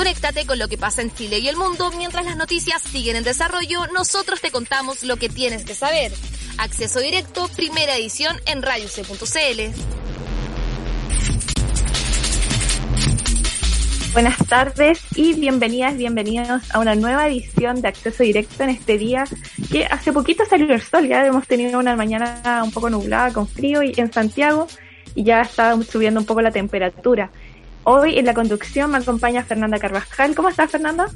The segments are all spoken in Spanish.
Conéctate con lo que pasa en Chile y el mundo mientras las noticias siguen en desarrollo. Nosotros te contamos lo que tienes que saber. Acceso directo, primera edición en radioc.cl. Buenas tardes y bienvenidas, bienvenidos a una nueva edición de Acceso Directo en este día que hace poquito salió el sol, ya hemos tenido una mañana un poco nublada con frío y en Santiago y ya está subiendo un poco la temperatura. Hoy en la conducción me acompaña Fernanda Carvajal. ¿Cómo estás, Fernanda?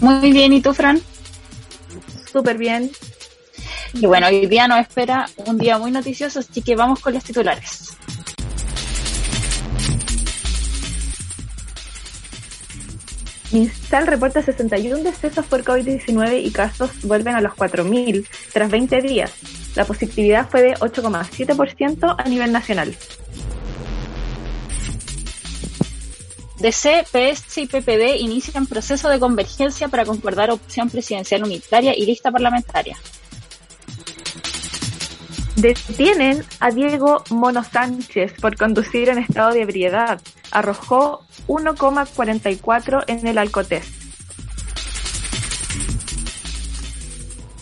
Muy bien, ¿y tú, Fran? Súper bien. Y bueno, hoy día nos espera un día muy noticioso, así que vamos con los titulares. Instal reporta 61 decesos por COVID-19 y casos vuelven a los 4.000 tras 20 días. La positividad fue de 8,7% a nivel nacional. DC, PS y PPD inician proceso de convergencia para concordar opción presidencial unitaria y lista parlamentaria. Detienen a Diego Mono Sánchez por conducir en estado de ebriedad. Arrojó 1,44 en el Alcotés.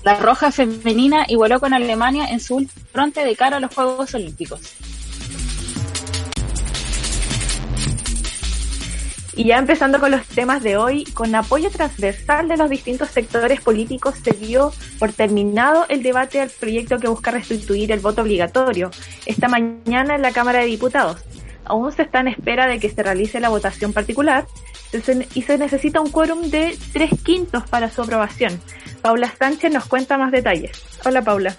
La Roja Femenina igualó con Alemania en su fronte de cara a los Juegos Olímpicos. Y ya empezando con los temas de hoy, con apoyo transversal de los distintos sectores políticos se dio por terminado el debate al proyecto que busca restituir el voto obligatorio esta mañana en la Cámara de Diputados. Aún se está en espera de que se realice la votación particular y se necesita un quórum de tres quintos para su aprobación. Paula Sánchez nos cuenta más detalles. Hola Paula.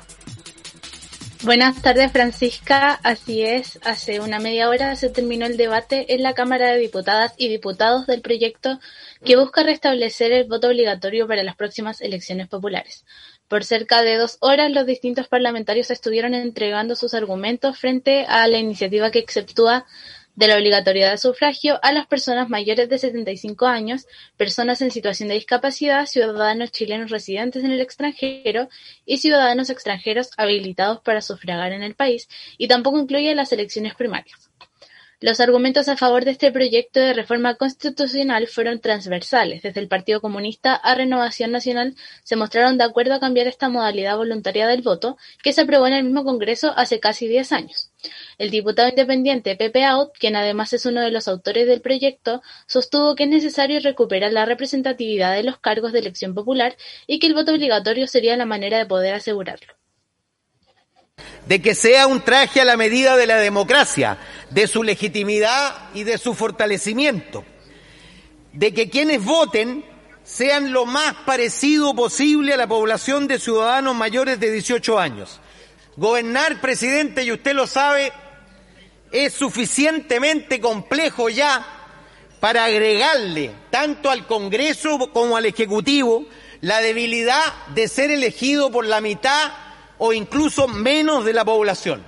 Buenas tardes, Francisca. Así es, hace una media hora se terminó el debate en la Cámara de Diputadas y Diputados del proyecto que busca restablecer el voto obligatorio para las próximas elecciones populares. Por cerca de dos horas, los distintos parlamentarios estuvieron entregando sus argumentos frente a la iniciativa que exceptúa de la obligatoriedad de sufragio a las personas mayores de 75 años, personas en situación de discapacidad, ciudadanos chilenos residentes en el extranjero y ciudadanos extranjeros habilitados para sufragar en el país, y tampoco incluye las elecciones primarias. Los argumentos a favor de este proyecto de reforma constitucional fueron transversales. Desde el Partido Comunista a Renovación Nacional se mostraron de acuerdo a cambiar esta modalidad voluntaria del voto, que se aprobó en el mismo Congreso hace casi 10 años. El diputado independiente Pepe Out, quien además es uno de los autores del proyecto, sostuvo que es necesario recuperar la representatividad de los cargos de elección popular y que el voto obligatorio sería la manera de poder asegurarlo de que sea un traje a la medida de la democracia, de su legitimidad y de su fortalecimiento, de que quienes voten sean lo más parecido posible a la población de ciudadanos mayores de 18 años. Gobernar, presidente, y usted lo sabe, es suficientemente complejo ya para agregarle tanto al Congreso como al Ejecutivo la debilidad de ser elegido por la mitad o incluso menos de la población.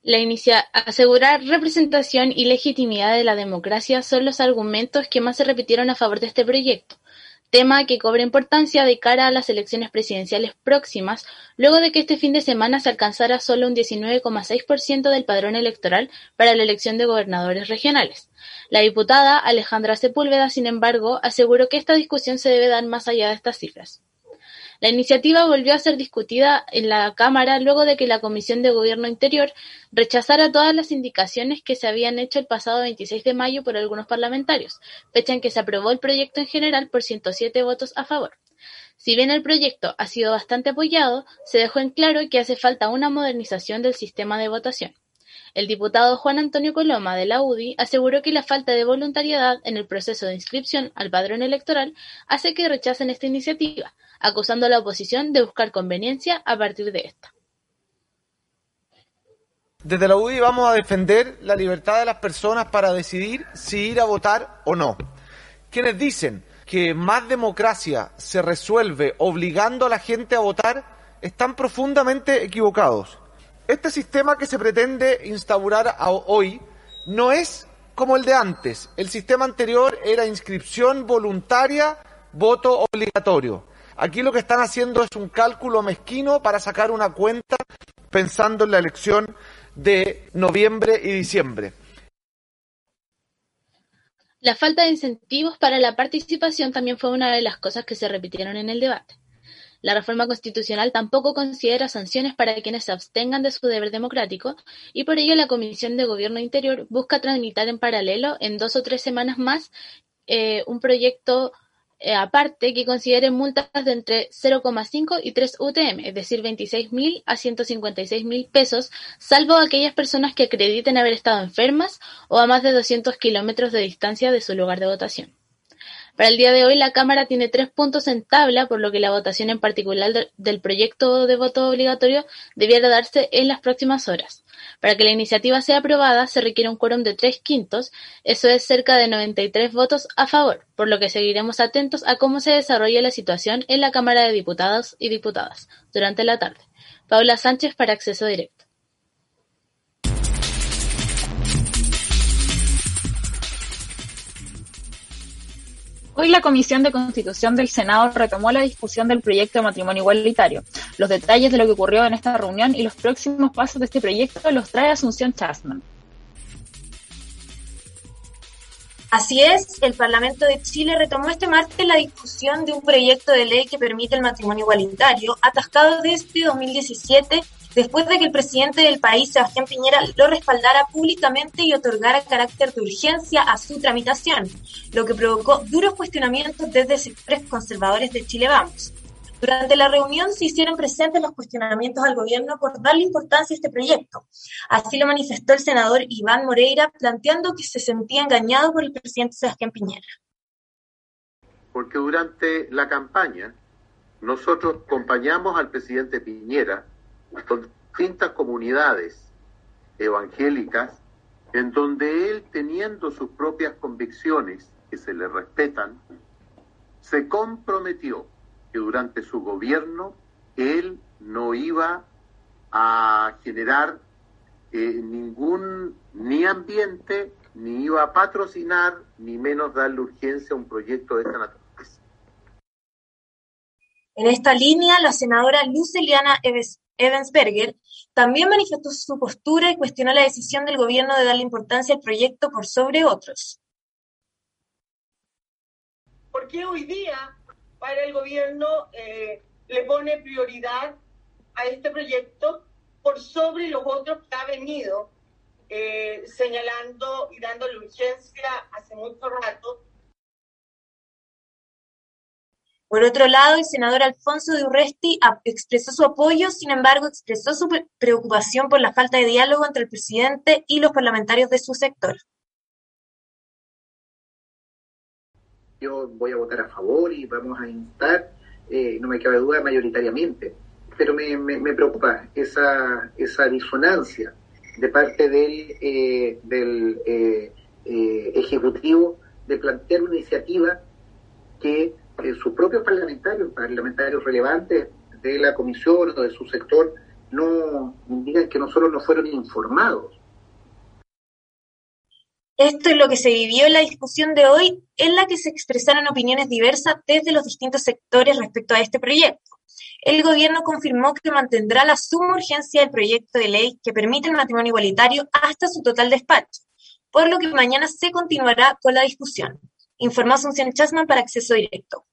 La inicia asegurar representación y legitimidad de la democracia son los argumentos que más se repitieron a favor de este proyecto, tema que cobra importancia de cara a las elecciones presidenciales próximas, luego de que este fin de semana se alcanzara solo un 19,6% del padrón electoral para la elección de gobernadores regionales. La diputada Alejandra Sepúlveda, sin embargo, aseguró que esta discusión se debe dar más allá de estas cifras. La iniciativa volvió a ser discutida en la Cámara luego de que la Comisión de Gobierno Interior rechazara todas las indicaciones que se habían hecho el pasado 26 de mayo por algunos parlamentarios, fecha en que se aprobó el proyecto en general por 107 votos a favor. Si bien el proyecto ha sido bastante apoyado, se dejó en claro que hace falta una modernización del sistema de votación. El diputado Juan Antonio Coloma de la UDI aseguró que la falta de voluntariedad en el proceso de inscripción al padrón electoral hace que rechacen esta iniciativa, acusando a la oposición de buscar conveniencia a partir de esta. Desde la UDI vamos a defender la libertad de las personas para decidir si ir a votar o no. Quienes dicen que más democracia se resuelve obligando a la gente a votar están profundamente equivocados. Este sistema que se pretende instaurar hoy no es como el de antes. El sistema anterior era inscripción voluntaria, voto obligatorio. Aquí lo que están haciendo es un cálculo mezquino para sacar una cuenta pensando en la elección de noviembre y diciembre. La falta de incentivos para la participación también fue una de las cosas que se repitieron en el debate. La reforma constitucional tampoco considera sanciones para quienes se abstengan de su deber democrático y por ello la Comisión de Gobierno Interior busca tramitar en paralelo en dos o tres semanas más eh, un proyecto aparte que considere multas de entre 0,5 y 3 UTM, es decir, 26.000 a 156.000 pesos, salvo aquellas personas que acrediten haber estado enfermas o a más de 200 kilómetros de distancia de su lugar de votación. Para el día de hoy, la Cámara tiene tres puntos en tabla, por lo que la votación en particular del proyecto de voto obligatorio debiera darse en las próximas horas. Para que la iniciativa sea aprobada, se requiere un quórum de tres quintos, eso es cerca de 93 votos a favor, por lo que seguiremos atentos a cómo se desarrolla la situación en la Cámara de Diputados y Diputadas durante la tarde. Paula Sánchez para Acceso Directo. Hoy la Comisión de Constitución del Senado retomó la discusión del proyecto de matrimonio igualitario. Los detalles de lo que ocurrió en esta reunión y los próximos pasos de este proyecto los trae Asunción Chasman. Así es, el Parlamento de Chile retomó este martes la discusión de un proyecto de ley que permite el matrimonio igualitario, atascado desde 2017 después de que el presidente del país, Sebastián Piñera, lo respaldara públicamente y otorgara carácter de urgencia a su tramitación, lo que provocó duros cuestionamientos desde sectores conservadores de Chile Vamos. Durante la reunión se hicieron presentes los cuestionamientos al gobierno por darle importancia a este proyecto. Así lo manifestó el senador Iván Moreira, planteando que se sentía engañado por el presidente Sebastián Piñera. Porque durante la campaña nosotros acompañamos al presidente Piñera distintas comunidades evangélicas en donde él, teniendo sus propias convicciones que se le respetan, se comprometió que durante su gobierno él no iba a generar eh, ningún ni ambiente, ni iba a patrocinar, ni menos darle urgencia a un proyecto de esta naturaleza. En esta línea, la senadora Luceliana Eves Evansberger también manifestó su postura y cuestionó la decisión del gobierno de darle importancia al proyecto por sobre otros. ¿Por qué hoy día para el gobierno eh, le pone prioridad a este proyecto por sobre los otros que ha venido eh, señalando y dándole urgencia hace mucho rato Por otro lado, el senador Alfonso de Urresti expresó su apoyo, sin embargo, expresó su preocupación por la falta de diálogo entre el presidente y los parlamentarios de su sector. Yo voy a votar a favor y vamos a instar, eh, no me cabe duda, mayoritariamente, pero me, preocupa esa, esa disonancia de parte del, eh, del eh, Ejecutivo de plantear una iniciativa que sus propios parlamentarios, parlamentarios relevantes de la comisión o de su sector, no indican que nosotros no fueron informados. Esto es lo que se vivió en la discusión de hoy, en la que se expresaron opiniones diversas desde los distintos sectores respecto a este proyecto. El gobierno confirmó que mantendrá la suma urgencia del proyecto de ley que permite el matrimonio igualitario hasta su total despacho, por lo que mañana se continuará con la discusión. Informó Asunción Chasman para Acceso Directo.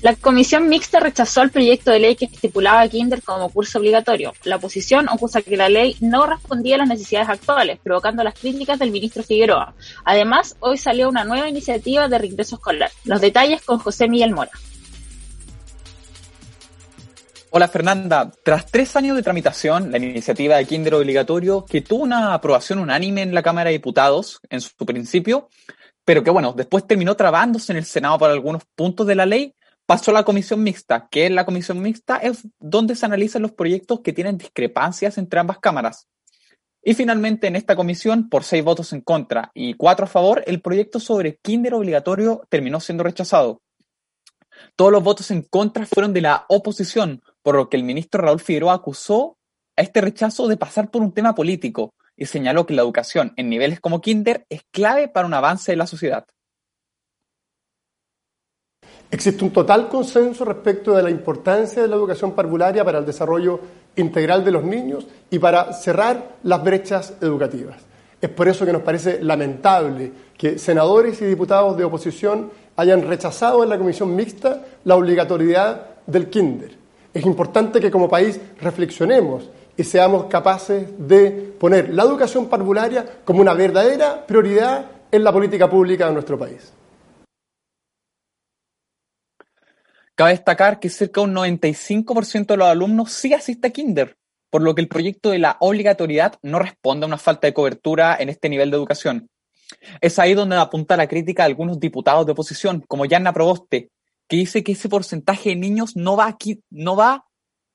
La comisión mixta rechazó el proyecto de ley que estipulaba Kinder como curso obligatorio. La oposición acusa que la ley no respondía a las necesidades actuales, provocando las críticas del ministro Figueroa. Además, hoy salió una nueva iniciativa de regreso escolar. Los detalles con José Miguel Mora. Hola Fernanda, tras tres años de tramitación, la iniciativa de Kinder obligatorio, que tuvo una aprobación unánime en la Cámara de Diputados en su principio, pero que bueno, después terminó trabándose en el Senado por algunos puntos de la ley, pasó a la comisión mixta, que la comisión mixta, es donde se analizan los proyectos que tienen discrepancias entre ambas cámaras. Y finalmente en esta comisión, por seis votos en contra y cuatro a favor, el proyecto sobre Kinder obligatorio terminó siendo rechazado. Todos los votos en contra fueron de la oposición, por lo que el ministro Raúl Figueroa acusó a este rechazo de pasar por un tema político y señaló que la educación en niveles como kinder es clave para un avance de la sociedad. Existe un total consenso respecto de la importancia de la educación parvularia para el desarrollo integral de los niños y para cerrar las brechas educativas. Es por eso que nos parece lamentable que senadores y diputados de oposición hayan rechazado en la comisión mixta la obligatoriedad del kinder. Es importante que como país reflexionemos y seamos capaces de poner la educación parvularia como una verdadera prioridad en la política pública de nuestro país. Cabe destacar que cerca de un 95% de los alumnos sí asiste a kinder, por lo que el proyecto de la obligatoriedad no responde a una falta de cobertura en este nivel de educación. Es ahí donde apunta la crítica de algunos diputados de oposición, como Yanna Proboste, que dice que ese porcentaje de niños no va aquí, no va,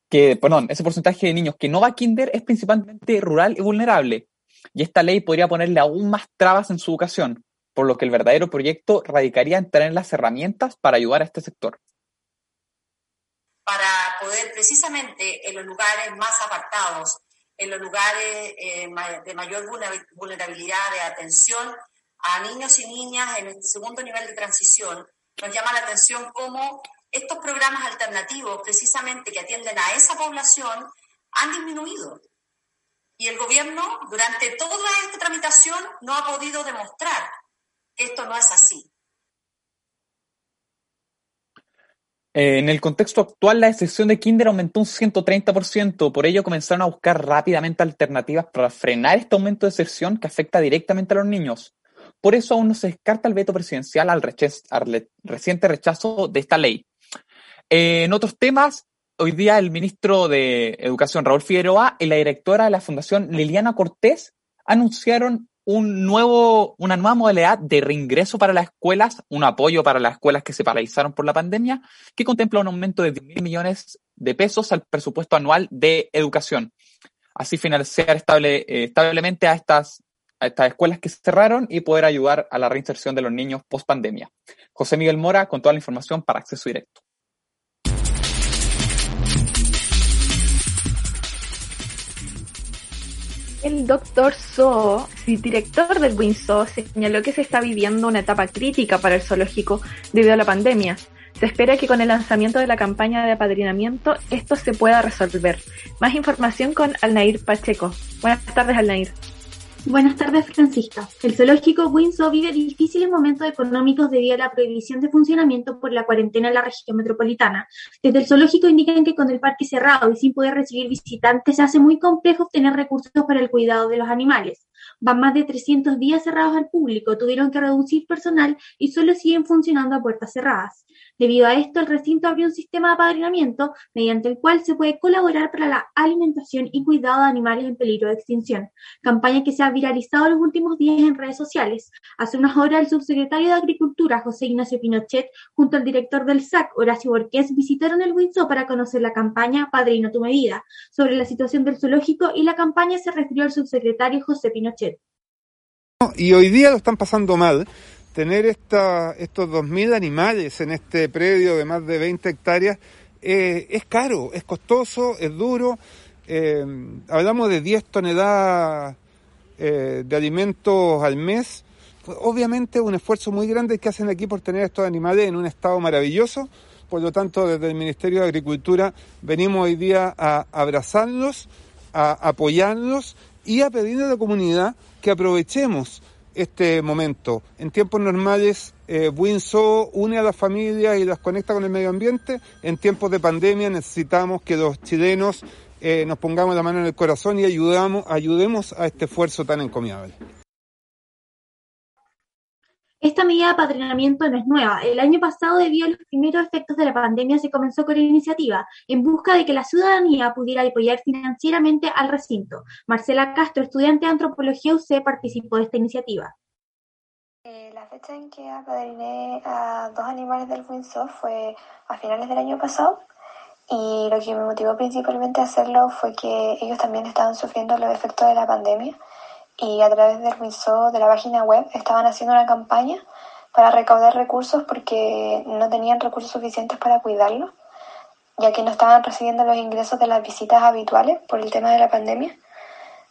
que, perdón, ese porcentaje de niños que no va a kinder es principalmente rural y vulnerable. Y esta ley podría ponerle aún más trabas en su educación, por lo que el verdadero proyecto radicaría en las herramientas para ayudar a este sector. Para poder precisamente en los lugares más apartados, en los lugares eh, de mayor vulnerabilidad de atención a niños y niñas en este segundo nivel de transición, nos llama la atención cómo estos programas alternativos, precisamente que atienden a esa población, han disminuido. Y el gobierno, durante toda esta tramitación, no ha podido demostrar que esto no es así. Eh, en el contexto actual, la excepción de Kinder aumentó un 130%, por ello comenzaron a buscar rápidamente alternativas para frenar este aumento de excepción que afecta directamente a los niños. Por eso aún no se descarta el veto presidencial al, reciente rechazo de esta ley. En otros temas, hoy día el ministro de Educación, Raúl Figueroa, y la directora de la Fundación, Liliana Cortés, anunciaron un nuevo, una nueva modalidad de reingreso para las escuelas, un apoyo para las escuelas que se paralizaron por la pandemia, que contempla un aumento de 10 mil millones de pesos al presupuesto anual de educación. Así financiar estable, eh, establemente a estas estas escuelas que cerraron y poder ayudar a la reinserción de los niños post pandemia. José Miguel Mora con toda la información para acceso directo. El doctor So, director del WinSO, señaló que se está viviendo una etapa crítica para el zoológico debido a la pandemia. Se espera que con el lanzamiento de la campaña de apadrinamiento esto se pueda resolver. Más información con Alnair Pacheco. Buenas tardes, Alnair. Buenas tardes, Francisca. El zoológico Windsor vive difíciles momentos económicos debido a la prohibición de funcionamiento por la cuarentena en la región metropolitana. Desde el zoológico indican que con el parque cerrado y sin poder recibir visitantes se hace muy complejo obtener recursos para el cuidado de los animales. Van más de 300 días cerrados al público, tuvieron que reducir personal y solo siguen funcionando a puertas cerradas. Debido a esto, el recinto abrió un sistema de apadrinamiento mediante el cual se puede colaborar para la alimentación y cuidado de animales en peligro de extinción, campaña que se ha viralizado en los últimos días en redes sociales. Hace unas horas, el subsecretario de Agricultura, José Ignacio Pinochet, junto al director del SAC, Horacio Borqués, visitaron el Windsor para conocer la campaña Padrino tu medida. Sobre la situación del zoológico y la campaña se refirió al subsecretario José Pinochet. Y hoy día lo están pasando mal tener esta, estos 2.000 animales en este predio de más de 20 hectáreas eh, es caro, es costoso, es duro. Eh, hablamos de 10 toneladas eh, de alimentos al mes. Obviamente un esfuerzo muy grande que hacen aquí por tener estos animales en un estado maravilloso. Por lo tanto, desde el Ministerio de Agricultura venimos hoy día a abrazarlos, a apoyarlos y a pedirle a la comunidad que aprovechemos este momento. En tiempos normales, eh, Winso une a las familias y las conecta con el medio ambiente. En tiempos de pandemia necesitamos que los chilenos eh, nos pongamos la mano en el corazón y ayudamos, ayudemos a este esfuerzo tan encomiable. Esta medida de apadrinamiento no es nueva. El año pasado, debido a los primeros efectos de la pandemia, se comenzó con la iniciativa en busca de que la ciudadanía pudiera apoyar financieramente al recinto. Marcela Castro, estudiante de antropología UC, participó de esta iniciativa. Eh, la fecha en que apadriné a dos animales del Windsor fue a finales del año pasado y lo que me motivó principalmente a hacerlo fue que ellos también estaban sufriendo los efectos de la pandemia y a través del MISO, de la página web, estaban haciendo una campaña para recaudar recursos porque no tenían recursos suficientes para cuidarlo, ya que no estaban recibiendo los ingresos de las visitas habituales por el tema de la pandemia.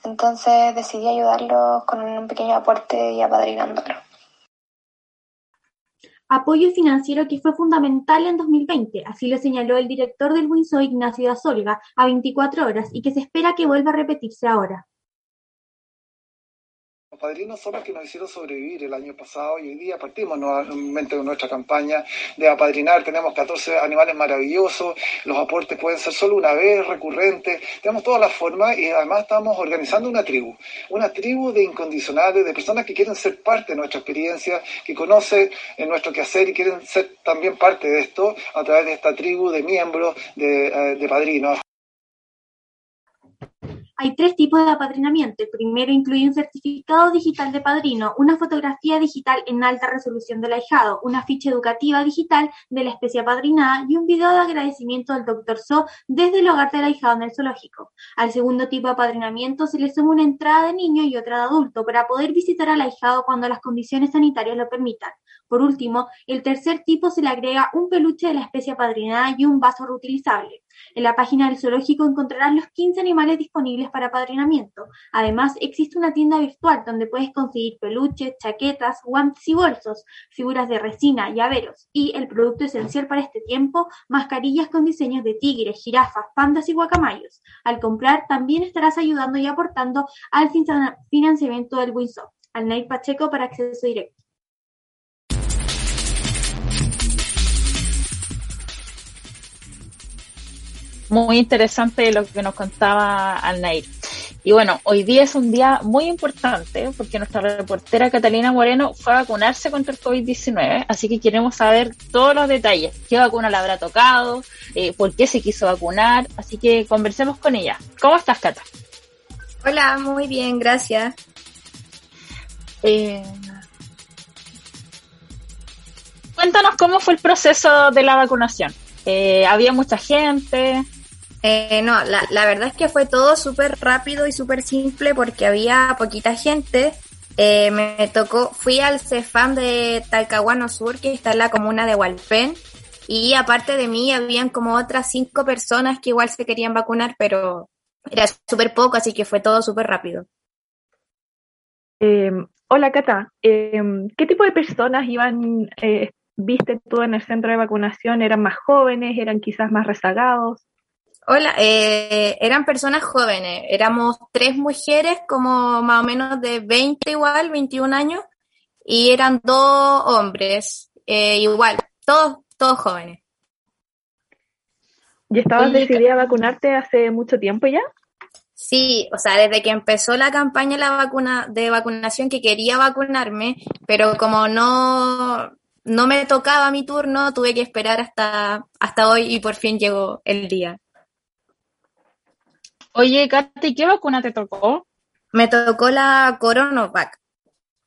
Entonces decidí ayudarlos con un pequeño aporte y apadrinándolo. apoyo financiero que fue fundamental en 2020, así lo señaló el director del Winso Ignacio Azolga a 24 horas y que se espera que vuelva a repetirse ahora. Padrinos son los que nos hicieron sobrevivir el año pasado y hoy día partimos nuevamente con nuestra campaña de apadrinar. Tenemos 14 animales maravillosos, los aportes pueden ser solo una vez, recurrentes, tenemos todas las formas y además estamos organizando una tribu, una tribu de incondicionales, de personas que quieren ser parte de nuestra experiencia, que conocen nuestro quehacer y quieren ser también parte de esto a través de esta tribu de miembros, de, eh, de padrinos. Hay tres tipos de apadrinamiento. El primero incluye un certificado digital de padrino, una fotografía digital en alta resolución del ahijado, una ficha educativa digital de la especie apadrinada y un video de agradecimiento del Dr. So desde el hogar del ahijado en el zoológico. Al segundo tipo de apadrinamiento se le suma una entrada de niño y otra de adulto para poder visitar al ahijado cuando las condiciones sanitarias lo permitan. Por último, el tercer tipo se le agrega un peluche de la especie apadrinada y un vaso reutilizable. En la página del zoológico encontrarás los 15 animales disponibles para apadrinamiento. Además, existe una tienda virtual donde puedes conseguir peluches, chaquetas, guantes y bolsos, figuras de resina, llaveros y, el producto esencial para este tiempo, mascarillas con diseños de tigres, jirafas, pandas y guacamayos. Al comprar, también estarás ayudando y aportando al financiamiento del Winsoft. Al Pacheco para acceso directo. Muy interesante lo que nos contaba Alnair. Y bueno, hoy día es un día muy importante porque nuestra reportera Catalina Moreno fue a vacunarse contra el COVID-19, así que queremos saber todos los detalles, qué vacuna le habrá tocado, eh, por qué se quiso vacunar, así que conversemos con ella. ¿Cómo estás, Cata? Hola, muy bien, gracias. Eh, cuéntanos cómo fue el proceso de la vacunación. Eh, ¿Había mucha gente? Eh, no, la, la, verdad es que fue todo súper rápido y súper simple porque había poquita gente. Eh, me tocó, fui al CEFAM de Talcahuano Sur, que está en la comuna de Hualpén, y aparte de mí habían como otras cinco personas que igual se querían vacunar, pero era súper poco, así que fue todo súper rápido. Eh, hola Cata, em, ¿qué tipo de personas iban, eh, viste tú en el centro de vacunación? ¿Eran más jóvenes? ¿Eran quizás más rezagados? Hola, eh, eran personas jóvenes, éramos tres mujeres como más o menos de 20 igual, 21 años, y eran dos hombres, eh, igual, todos, todos jóvenes. ¿Y estabas decidida a vacunarte hace mucho tiempo ya? Sí, o sea, desde que empezó la campaña la vacuna, de vacunación que quería vacunarme, pero como no, no me tocaba mi turno, tuve que esperar hasta, hasta hoy y por fin llegó el día. Oye, Katy, ¿qué vacuna te tocó? Me tocó la Coronavac.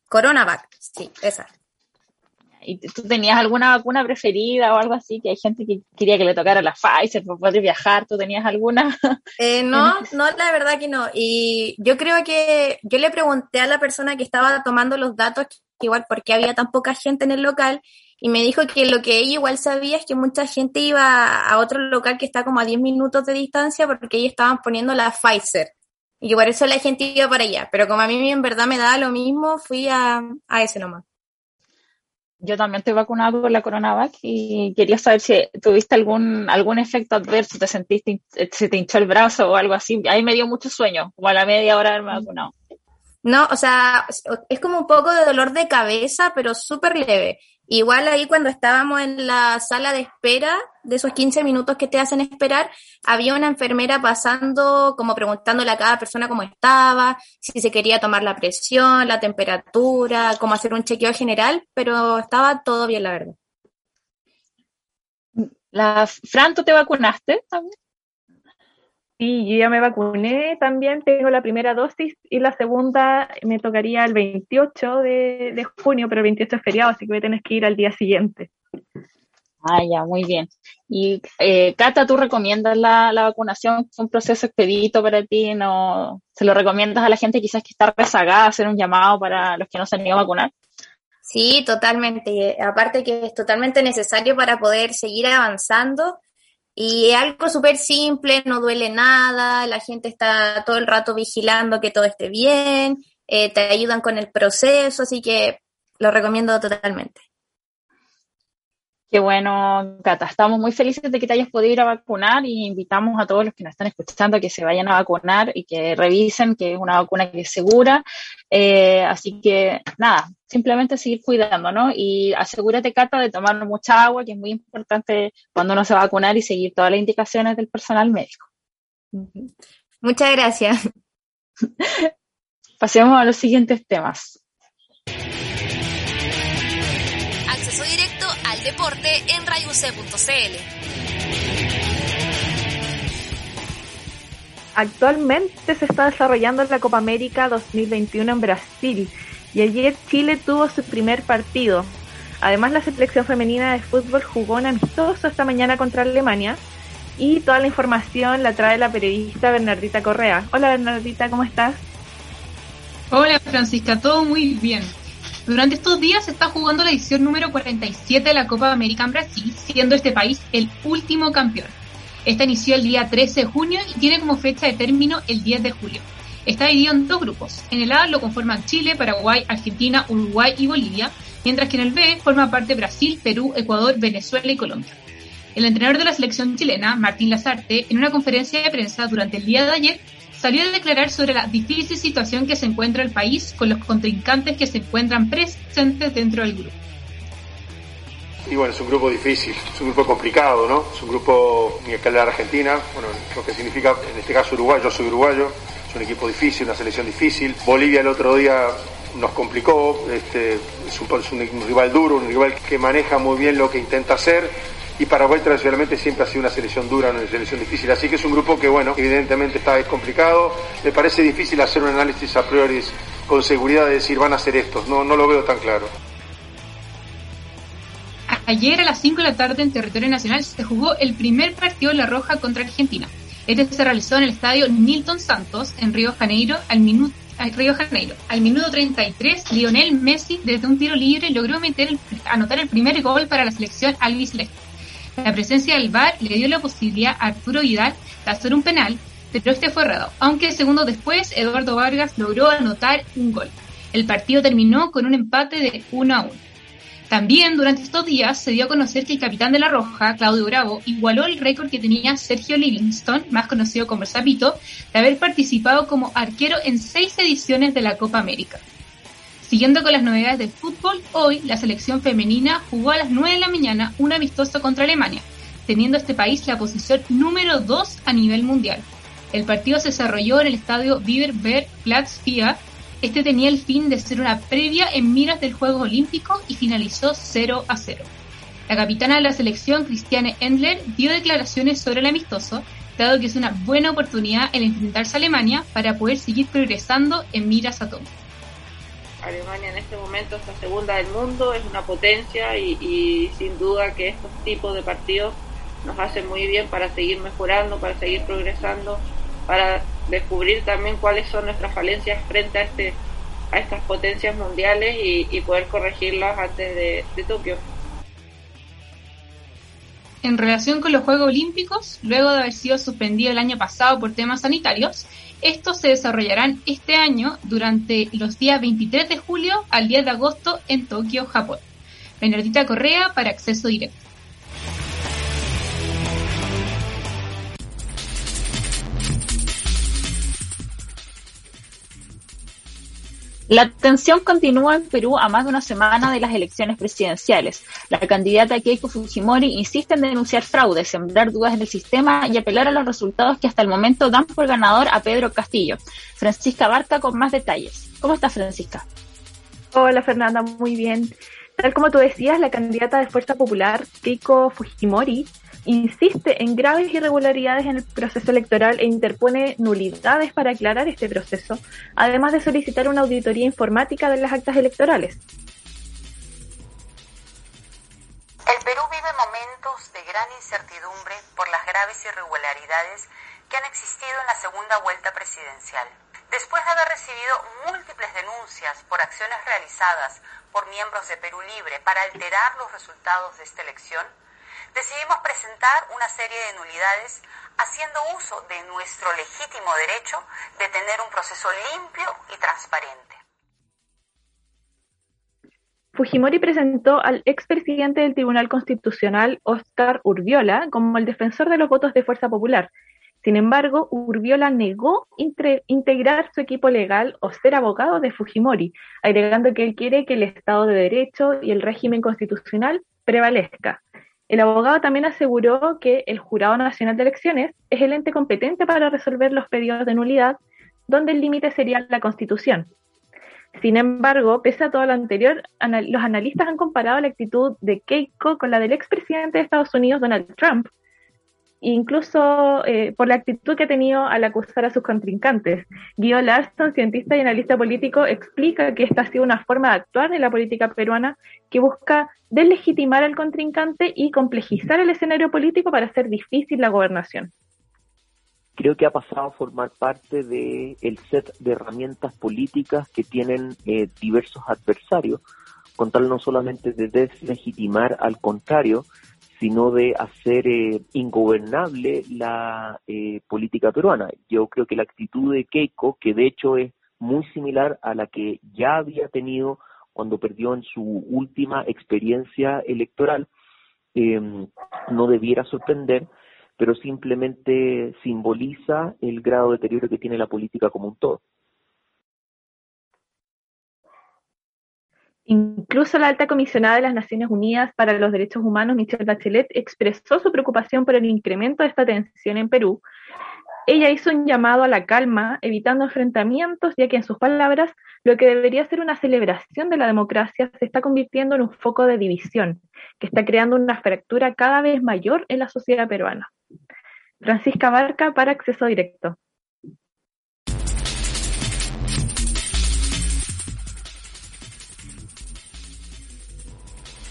Coronavac, sí, esa. ¿Y tú tenías alguna vacuna preferida o algo así? Que hay gente que quería que le tocara la Pfizer para poder viajar. ¿Tú tenías alguna? Eh, no, no, la verdad que no. Y yo creo que yo le pregunté a la persona que estaba tomando los datos, igual porque había tan poca gente en el local, y me dijo que lo que ella igual sabía es que mucha gente iba a otro local que está como a 10 minutos de distancia porque ellos estaban poniendo la Pfizer. Y que por eso la gente iba para allá. Pero como a mí en verdad me daba lo mismo, fui a, a ese nomás. Yo también estoy vacunado con la Coronavac y quería saber si tuviste algún algún efecto adverso, te sentiste, se te hinchó el brazo o algo así. Ahí me dio mucho sueño, como a la media hora de haberme vacunado. No, o sea, es como un poco de dolor de cabeza, pero súper leve. Igual ahí cuando estábamos en la sala de espera, de esos 15 minutos que te hacen esperar, había una enfermera pasando, como preguntándole a cada persona cómo estaba, si se quería tomar la presión, la temperatura, cómo hacer un chequeo general, pero estaba todo bien, la verdad. La, Fran, ¿tú te vacunaste también? Sí, yo ya me vacuné también, tengo la primera dosis y la segunda me tocaría el 28 de, de junio, pero el 28 es feriado, así que voy a tener que ir al día siguiente. Ah, ya, muy bien. Y eh, Cata, ¿tú recomiendas la, la vacunación? ¿Es un proceso expedito para ti? ¿No ¿Se lo recomiendas a la gente quizás que está rezagada, hacer un llamado para los que no se han ido a vacunar? Sí, totalmente. Aparte que es totalmente necesario para poder seguir avanzando y algo súper simple, no duele nada, la gente está todo el rato vigilando que todo esté bien, eh, te ayudan con el proceso, así que lo recomiendo totalmente. Qué bueno, Cata. Estamos muy felices de que te hayas podido ir a vacunar y invitamos a todos los que nos están escuchando a que se vayan a vacunar y que revisen que es una vacuna que es segura. Eh, así que nada, simplemente seguir cuidando, ¿no? Y asegúrate, Cata, de tomar mucha agua, que es muy importante cuando uno se va a vacunar y seguir todas las indicaciones del personal médico. Muchas gracias. Pasemos a los siguientes temas. En rayuc.cl. Actualmente se está desarrollando la Copa América 2021 en Brasil y ayer Chile tuvo su primer partido. Además, la selección femenina de fútbol jugó un amistoso esta mañana contra Alemania y toda la información la trae la periodista Bernardita Correa. Hola Bernardita, ¿cómo estás? Hola Francisca, todo muy bien. Durante estos días se está jugando la edición número 47 de la Copa América en Brasil, siendo este país el último campeón. Esta inició el día 13 de junio y tiene como fecha de término el 10 de julio. Está dividido en dos grupos. En el A lo conforman Chile, Paraguay, Argentina, Uruguay y Bolivia, mientras que en el B forma parte Brasil, Perú, Ecuador, Venezuela y Colombia. El entrenador de la selección chilena, Martín Lazarte, en una conferencia de prensa durante el día de ayer, salió a declarar sobre la difícil situación que se encuentra el país con los contrincantes que se encuentran presentes dentro del grupo. Y bueno, es un grupo difícil, es un grupo complicado, ¿no? Es un grupo que la Argentina, bueno, lo que significa en este caso Uruguay, yo soy uruguayo, es un equipo difícil, una selección difícil. Bolivia el otro día nos complicó, este, es, un, es un rival duro, un rival que maneja muy bien lo que intenta hacer y Paraguay tradicionalmente siempre ha sido una selección dura, una selección difícil. Así que es un grupo que, bueno, evidentemente está complicado. Me parece difícil hacer un análisis a priori con seguridad de decir van a ser estos. No, no lo veo tan claro. Ayer a las 5 de la tarde en territorio nacional se jugó el primer partido de La Roja contra Argentina. Este se realizó en el estadio Nilton Santos en Río Janeiro al minuto Río Janeiro. Al minuto 33, Lionel Messi desde un tiro libre logró meter anotar el primer gol para la selección albiceleste. La presencia del VAR le dio la posibilidad a Arturo Vidal de hacer un penal, pero este fue errado, aunque segundos después Eduardo Vargas logró anotar un gol. El partido terminó con un empate de 1 a 1. También durante estos días se dio a conocer que el capitán de la Roja, Claudio Bravo, igualó el récord que tenía Sergio Livingston, más conocido como el Zapito, de haber participado como arquero en seis ediciones de la Copa América. Siguiendo con las novedades del fútbol, hoy la selección femenina jugó a las 9 de la mañana un amistoso contra Alemania, teniendo este país la posición número 2 a nivel mundial. El partido se desarrolló en el estadio Platz FIA. Este tenía el fin de ser una previa en miras del Juegos Olímpicos y finalizó 0 a 0. La capitana de la selección, Christiane Endler, dio declaraciones sobre el amistoso, dado que es una buena oportunidad el enfrentarse a Alemania para poder seguir progresando en miras a todo. Alemania en este momento es la segunda del mundo, es una potencia y, sin duda que estos tipos de partidos nos hacen muy bien para seguir mejorando, para seguir progresando, para descubrir también cuáles son nuestras falencias frente a este a estas potencias mundiales y, poder corregirlas antes de, de Tokio. En relación con los Juegos Olímpicos, luego de haber sido suspendido el año pasado por temas sanitarios, estos se desarrollarán este año durante los días 23 de julio al 10 de agosto en Tokio, Japón. Bernardita Correa para acceso directo. La tensión continúa en Perú a más de una semana de las elecciones presidenciales. La candidata Keiko Fujimori insiste en denunciar fraude, sembrar dudas en el sistema y apelar a los resultados que hasta el momento dan por ganador a Pedro Castillo. Francisca Barca con más detalles. ¿Cómo está Francisca? Hola Fernanda, muy bien. Tal como tú decías, la candidata de Fuerza Popular, Keiko Fujimori, insiste en graves irregularidades en el proceso electoral e interpone nulidades para aclarar este proceso, además de solicitar una auditoría informática de las actas electorales. El Perú vive momentos de gran incertidumbre por las graves irregularidades que han existido en la segunda vuelta presidencial. Después de haber recibido múltiples denuncias por acciones realizadas por miembros de Perú Libre para alterar los resultados de esta elección, decidimos presentar una serie de nulidades haciendo uso de nuestro legítimo derecho de tener un proceso limpio y transparente. Fujimori presentó al expresidente del Tribunal Constitucional, Oscar Urbiola, como el defensor de los votos de Fuerza Popular. Sin embargo, Urbiola negó integrar su equipo legal o ser abogado de Fujimori, agregando que él quiere que el Estado de Derecho y el régimen constitucional prevalezca. El abogado también aseguró que el Jurado Nacional de Elecciones es el ente competente para resolver los pedidos de nulidad, donde el límite sería la Constitución. Sin embargo, pese a todo lo anterior, los analistas han comparado la actitud de Keiko con la del expresidente de Estados Unidos, Donald Trump, incluso eh, por la actitud que ha tenido al acusar a sus contrincantes. Guido Larson, cientista y analista político, explica que esta ha sido una forma de actuar en la política peruana que busca deslegitimar al contrincante y complejizar el escenario político para hacer difícil la gobernación creo que ha pasado a formar parte del el set de herramientas políticas que tienen eh, diversos adversarios, con tal no solamente de deslegitimar al contrario, sino de hacer eh, ingobernable la eh, política peruana. Yo creo que la actitud de Keiko, que de hecho es muy similar a la que ya había tenido cuando perdió en su última experiencia electoral, no debiera sorprender, pero simplemente simboliza el grado de deterioro que tiene la política como un todo. Incluso la alta comisionada de las Naciones Unidas para los Derechos Humanos, Michelle Bachelet, expresó su preocupación por el incremento de esta tensión en Perú. Ella hizo un llamado a la calma, evitando enfrentamientos, ya que en sus palabras, lo que debería ser una celebración de la democracia se está convirtiendo en un foco de división, que está creando una fractura cada vez mayor en la sociedad peruana. Francisca Barca para Acceso Directo.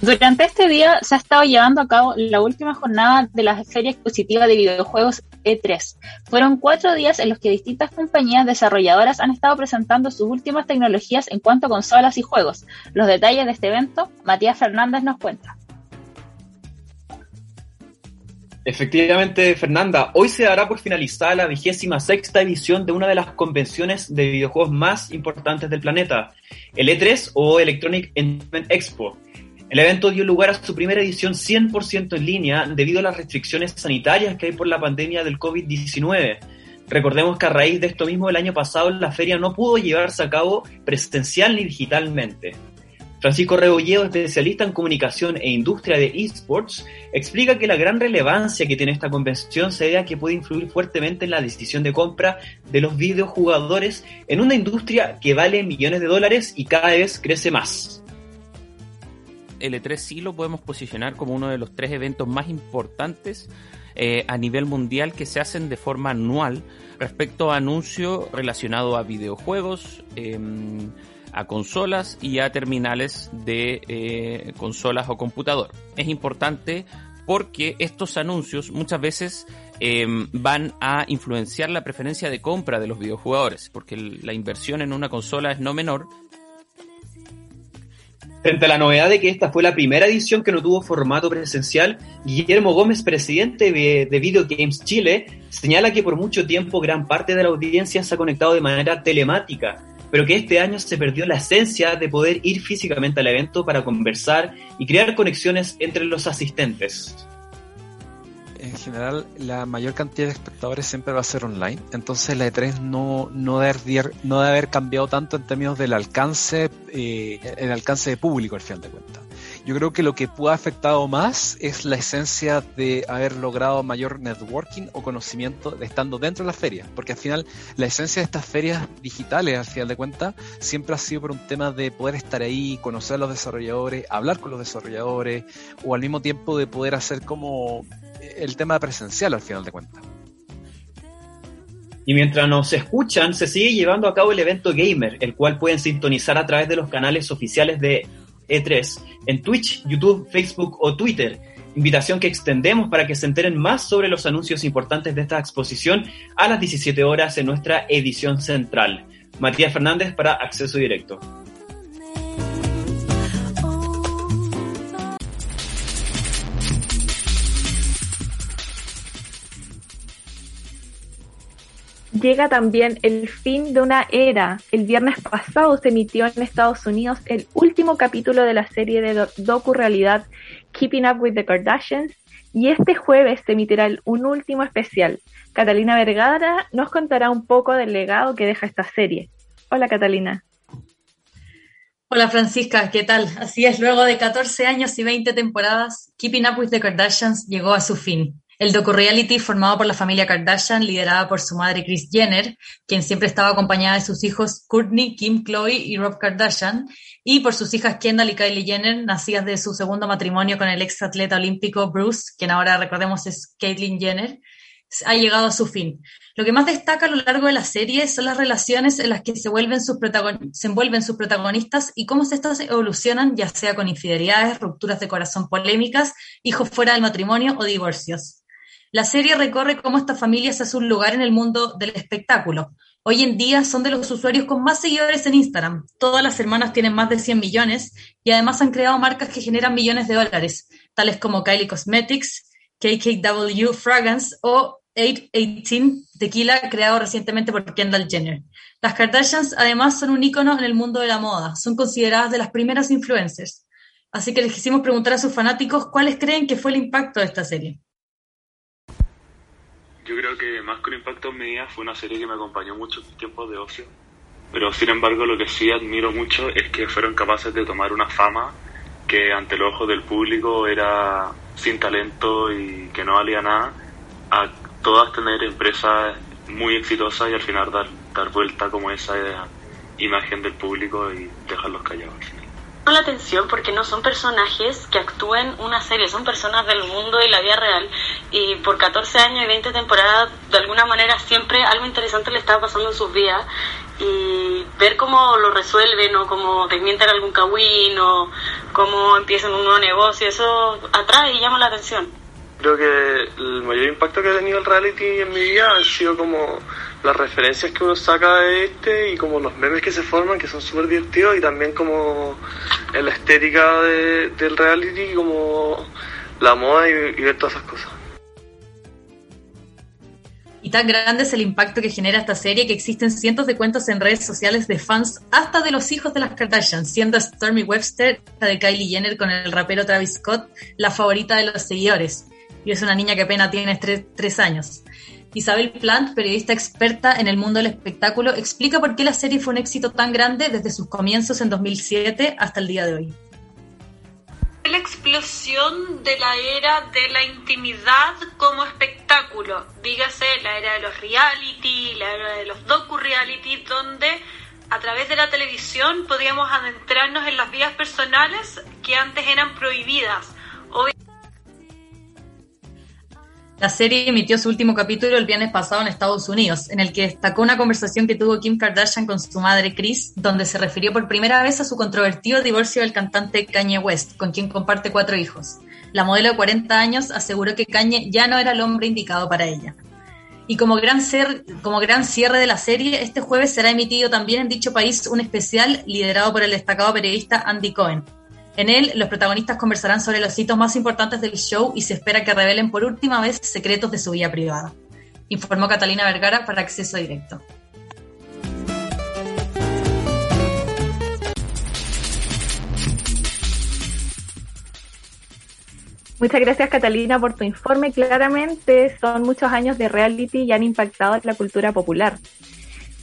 Durante este día se ha estado llevando a cabo la última jornada de la Feria Expositiva de Videojuegos E3. Fueron cuatro días en los que distintas compañías desarrolladoras han estado presentando sus últimas tecnologías en cuanto a consolas y juegos. Los detalles de este evento, Matías Fernández nos cuenta. Efectivamente, Fernanda, hoy se dará por finalizada la vigésima sexta edición de una de las convenciones de videojuegos más importantes del planeta, el E3 o Electronic Entertainment Expo. El evento dio lugar a su primera edición 100% en línea debido a las restricciones sanitarias que hay por la pandemia del COVID-19. Recordemos que a raíz de esto mismo el año pasado la feria no pudo llevarse a cabo presencial ni digitalmente. Francisco Rebolledo, especialista en comunicación e industria de esports, explica que la gran relevancia que tiene esta convención se debe a que puede influir fuertemente en la decisión de compra de los videojugadores en una industria que vale millones de dólares y cada vez crece más. El E3 sí lo podemos posicionar como uno de los tres eventos más importantes eh, a nivel mundial que se hacen de forma anual respecto a anuncios relacionados a videojuegos. Em, a consolas y a terminales de eh, consolas o computador. Es importante porque estos anuncios muchas veces em, van a influenciar la preferencia de compra de los videojugadores, porque la inversión en una consola es no menor. Frente a la novedad de que esta fue la primera edición que no tuvo formato presencial, Guillermo Gómez, presidente de, de Video Games Chile, señala que por mucho tiempo gran parte de la audiencia se ha conectado de manera telemática, pero que este año se perdió la esencia de poder ir físicamente al evento para conversar y crear conexiones entre los asistentes. En general, la mayor cantidad de espectadores siempre va a ser online, entonces la E3 no, no, debe, no debe haber cambiado tanto en términos del alcance, eh, el alcance de público al final de cuentas. Yo creo que lo que puede ha afectado más es la esencia de haber logrado mayor networking o conocimiento de estando dentro de las ferias, porque al final la esencia de estas ferias digitales, al final de cuentas, siempre ha sido por un tema de poder estar ahí, conocer a los desarrolladores, hablar con los desarrolladores, o al mismo tiempo de poder hacer como el tema presencial al final de cuentas. Y mientras nos escuchan, se sigue llevando a cabo el evento Gamer, el cual pueden sintonizar a través de los canales oficiales de e3 en Twitch, YouTube, Facebook o Twitter. Invitación que extendemos para que se enteren más sobre los anuncios importantes de esta exposición a las 17 horas en nuestra edición central. Matías Fernández para Acceso Directo. Llega también el fin de una era. El viernes pasado se emitió en Estados Unidos el último capítulo de la serie de docu-realidad Keeping Up with the Kardashians y este jueves se emitirá un último especial. Catalina Vergara nos contará un poco del legado que deja esta serie. Hola Catalina. Hola Francisca, ¿qué tal? Así es, luego de 14 años y 20 temporadas, Keeping Up with the Kardashians llegó a su fin. El docu-reality formado por la familia Kardashian, liderada por su madre Kris Jenner, quien siempre estaba acompañada de sus hijos Courtney, Kim, Chloe y Rob Kardashian, y por sus hijas Kendall y Kylie Jenner, nacidas de su segundo matrimonio con el ex atleta olímpico Bruce, quien ahora recordemos es Caitlyn Jenner, ha llegado a su fin. Lo que más destaca a lo largo de la serie son las relaciones en las que se, envuelven sus protagonistas y cómo estas evolucionan, ya sea con infidelidades, rupturas de corazón polémicas, hijos fuera del matrimonio o divorcios. La serie recorre cómo esta familia se hace un lugar en el mundo del espectáculo. Hoy en día son de los usuarios con más seguidores en Instagram. Todas las hermanas tienen más de 100 millones y además han creado marcas que generan millones de dólares, tales como Kylie Cosmetics, KKW Fragrance o 818 Tequila, creado recientemente por Kendall Jenner. Las Kardashians además son un ícono en el mundo de la moda. Son consideradas de las primeras influencers. Así que les quisimos preguntar a sus fanáticos cuáles creen que fue el impacto de esta serie. Yo creo que más que un impacto en mi vida fue una serie que me acompañó mucho en tiempos de ocio. Pero sin embargo lo que sí admiro mucho es que fueron capaces de tomar una fama que ante el ojo del público era sin talento y que no valía nada, a todas tener empresas muy exitosas y al final dar, dar vuelta como esa imagen del público y dejarlos callados la atención porque no son personajes que actúen una serie, son personas del mundo y la vida real. Y por 14 años y 20 temporadas, de alguna manera siempre algo interesante le está pasando en sus vidas. Y ver cómo lo resuelven o cómo desmienten algún cagüín o cómo empiezan un nuevo negocio, eso atrae y llama la atención. Creo que el mayor impacto que ha tenido el reality en mi vida ha sido como las referencias que uno saca de este y como los memes que se forman, que son súper divertidos, y también como la estética del reality, como la moda y, ver todas esas cosas. Y tan grande es el impacto que genera esta serie que existen cientos de cuentos en redes sociales de fans, hasta de los hijos de las Kardashian, siendo Stormy Webster, la de Kylie Jenner con el rapero Travis Scott, la favorita de los seguidores y es una niña que apenas tiene tres, años. Isabel Plant, periodista experta en el mundo del espectáculo, explica por qué la serie fue un éxito tan grande desde sus comienzos en 2007 hasta el día de hoy. La explosión de la era de la intimidad como espectáculo, dígase la era de los reality, la era de los docu-reality, donde a través de la televisión podíamos adentrarnos en las vidas personales que antes eran prohibidas. La serie emitió su último capítulo el viernes pasado en Estados Unidos, en el que destacó una conversación que tuvo Kim Kardashian con su madre Kris, donde se refirió por primera vez a su controvertido divorcio del cantante Kanye West, con quien comparte cuatro hijos. La modelo de 40 años aseguró que Kanye ya no era el hombre indicado para ella. Y como gran, ser, como gran cierre de la serie, este jueves será emitido también en dicho país un especial liderado por el destacado periodista Andy Cohen, en él, los protagonistas conversarán sobre los hitos más importantes del show y se espera que revelen por última vez secretos de su vida privada. Informó Catalina Vergara para Acceso Directo. Muchas gracias Catalina por tu informe. Claramente son muchos años de reality y han impactado la cultura popular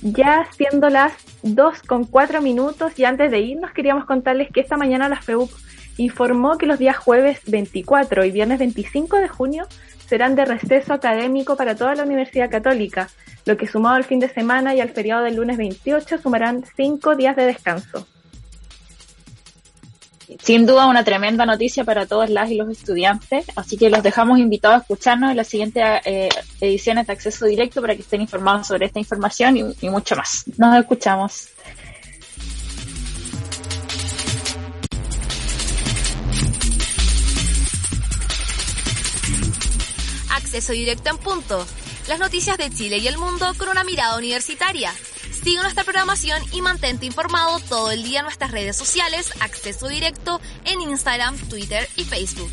ya siendo las 2 con 4 minutos y antes de irnos queríamos contarles que esta mañana la FEUC informó que los días jueves 24 y viernes 25 de junio serán de receso académico para toda la Universidad Católica, lo que sumado al fin de semana y al feriado del lunes 28 sumarán 5 días de descanso. Sin duda una tremenda noticia para todos las y los estudiantes, así que los dejamos invitados a escucharnos en las siguientes eh, ediciones de acceso directo para que estén informados sobre esta información y mucho más. Nos escuchamos. Acceso directo en punto. Las noticias de Chile y el mundo con una mirada universitaria. Sigue nuestra programación y mantente informado todo el día en nuestras redes sociales, acceso directo en Instagram, Twitter y Facebook.